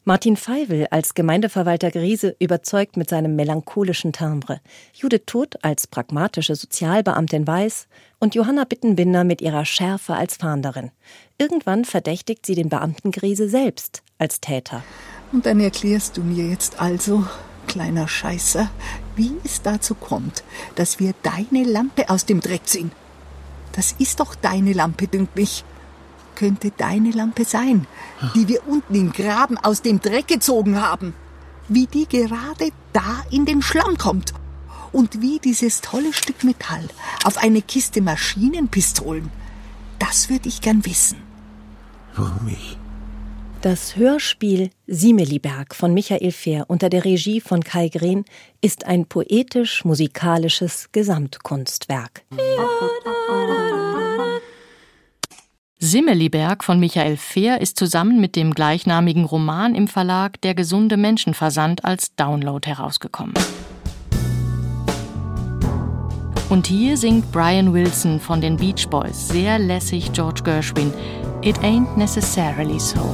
Martin Feivel als Gemeindeverwalter Griese überzeugt mit seinem melancholischen Timbre, Judith Todt als pragmatische Sozialbeamtin Weiß und Johanna Bittenbinder mit ihrer Schärfe als Fahnderin. Irgendwann verdächtigt sie den Beamten Griese selbst als Täter. Und dann erklärst du mir jetzt also, kleiner Scheißer, wie es dazu kommt, dass wir deine Lampe aus dem Dreck ziehen. Das ist doch deine Lampe, dünkt mich könnte deine Lampe sein, die wir unten im Graben aus dem Dreck gezogen haben. Wie die gerade da in den Schlamm kommt. Und wie dieses tolle Stück Metall auf eine Kiste Maschinenpistolen. Das würde ich gern wissen. Warum ich? Das Hörspiel Siemeliberg von Michael Fehr unter der Regie von Kai Green ist ein poetisch-musikalisches Gesamtkunstwerk. Simmeliberg von Michael Fehr ist zusammen mit dem gleichnamigen Roman im Verlag Der gesunde Menschenversand als Download herausgekommen. Und hier singt Brian Wilson von den Beach Boys sehr lässig George Gershwin It ain't necessarily so.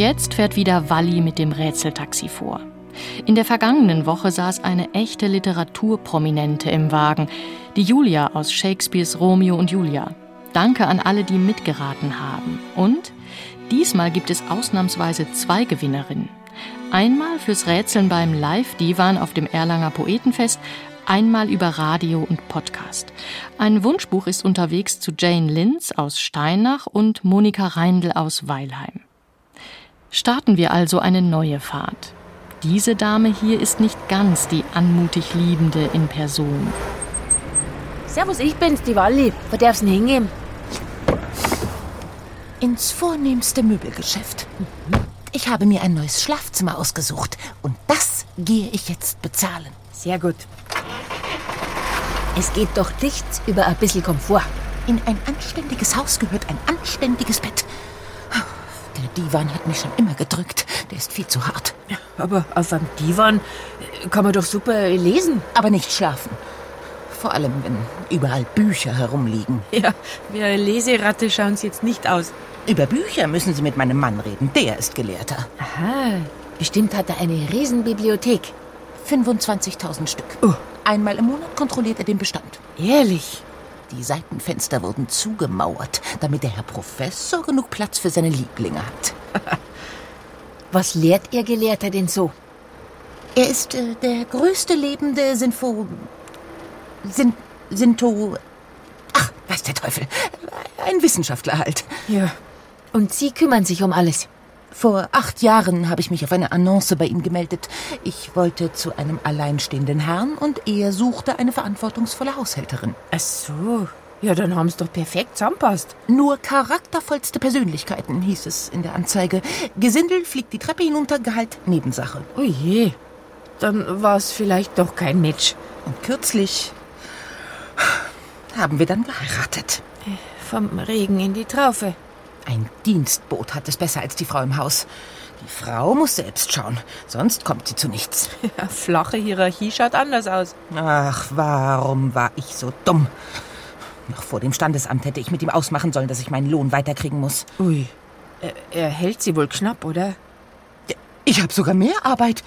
Jetzt fährt wieder Walli mit dem Rätseltaxi vor. In der vergangenen Woche saß eine echte Literaturprominente im Wagen, die Julia aus Shakespeares Romeo und Julia. Danke an alle, die mitgeraten haben. Und diesmal gibt es ausnahmsweise zwei Gewinnerinnen. Einmal fürs Rätseln beim Live-Divan auf dem Erlanger Poetenfest, einmal über Radio und Podcast. Ein Wunschbuch ist unterwegs zu Jane Linz aus Steinach und Monika Reindl aus Weilheim. Starten wir also eine neue Fahrt. Diese Dame hier ist nicht ganz die anmutig Liebende in Person. Servus, ich bin's, die Walli. Wo darf's denn hingehen? Ins vornehmste Möbelgeschäft. Ich habe mir ein neues Schlafzimmer ausgesucht und das gehe ich jetzt bezahlen. Sehr gut. Es geht doch nichts über ein bisschen Komfort. In ein anständiges Haus gehört ein anständiges Bett. Der Divan hat mich schon immer gedrückt. Der ist viel zu hart. Aber auf einem Divan kann man doch super lesen. Aber nicht schlafen. Vor allem, wenn überall Bücher herumliegen. Ja, wie eine Leseratte schauen Sie jetzt nicht aus. Über Bücher müssen Sie mit meinem Mann reden. Der ist Gelehrter. Aha, bestimmt hat er eine Riesenbibliothek. 25.000 Stück. Einmal im Monat kontrolliert er den Bestand. Ehrlich? Die Seitenfenster wurden zugemauert, damit der Herr Professor genug Platz für seine Lieblinge hat. Was lehrt Ihr Gelehrter denn so? Er ist äh, der größte lebende Sinfo... Sin... Sinto... Ach, weiß der Teufel. Ein Wissenschaftler halt. Ja. Und Sie kümmern sich um alles. Vor acht Jahren habe ich mich auf eine Annonce bei ihm gemeldet. Ich wollte zu einem alleinstehenden Herrn und er suchte eine verantwortungsvolle Haushälterin. Ach so. Ja, dann haben Sie doch perfekt zusammenpasst. Nur charaktervollste Persönlichkeiten, hieß es in der Anzeige. Gesindel fliegt die Treppe hinunter, Gehalt Nebensache. Oh je. Dann war es vielleicht doch kein Match. Und kürzlich haben wir dann geheiratet. Vom Regen in die Traufe. Ein Dienstboot hat es besser als die Frau im Haus. Die Frau muss selbst schauen, sonst kommt sie zu nichts. Ja, flache Hierarchie schaut anders aus. Ach, warum war ich so dumm? Noch vor dem Standesamt hätte ich mit ihm ausmachen sollen, dass ich meinen Lohn weiterkriegen muss. Ui. Er, er hält sie wohl knapp, oder? Ich habe sogar mehr Arbeit,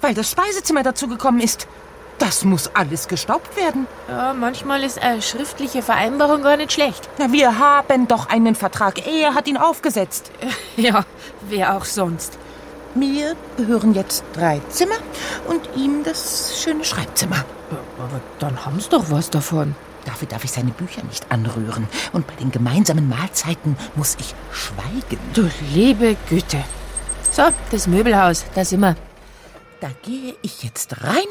weil das Speisezimmer dazu gekommen ist. Das muss alles gestaubt werden. Ja, manchmal ist eine schriftliche Vereinbarung gar nicht schlecht. Na, wir haben doch einen Vertrag. Er hat ihn aufgesetzt. Ja, wer auch sonst. Mir gehören jetzt drei Zimmer und ihm das schöne Schreibzimmer. Aber dann haben Sie doch was davon. Dafür darf ich seine Bücher nicht anrühren. Und bei den gemeinsamen Mahlzeiten muss ich schweigen. Du liebe Güte. So, das Möbelhaus, da sind wir. Da gehe ich jetzt rein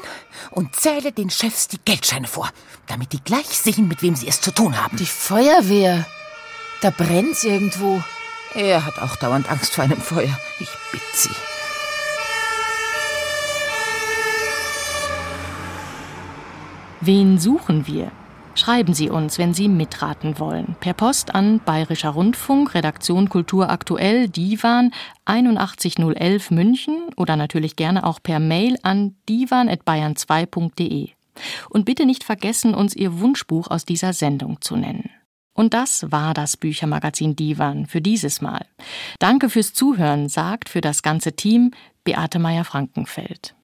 und zähle den Chefs die Geldscheine vor, damit die gleich sehen, mit wem sie es zu tun haben. Die Feuerwehr. Da brennt's irgendwo. Er hat auch dauernd Angst vor einem Feuer. Ich bitte Sie. Wen suchen wir? Schreiben Sie uns, wenn Sie mitraten wollen. Per Post an Bayerischer Rundfunk, Redaktion Kultur aktuell, Divan 81011 München oder natürlich gerne auch per Mail an divan.bayern2.de. Und bitte nicht vergessen, uns Ihr Wunschbuch aus dieser Sendung zu nennen. Und das war das Büchermagazin Divan für dieses Mal. Danke fürs Zuhören, sagt für das ganze Team Beate Meyer-Frankenfeld.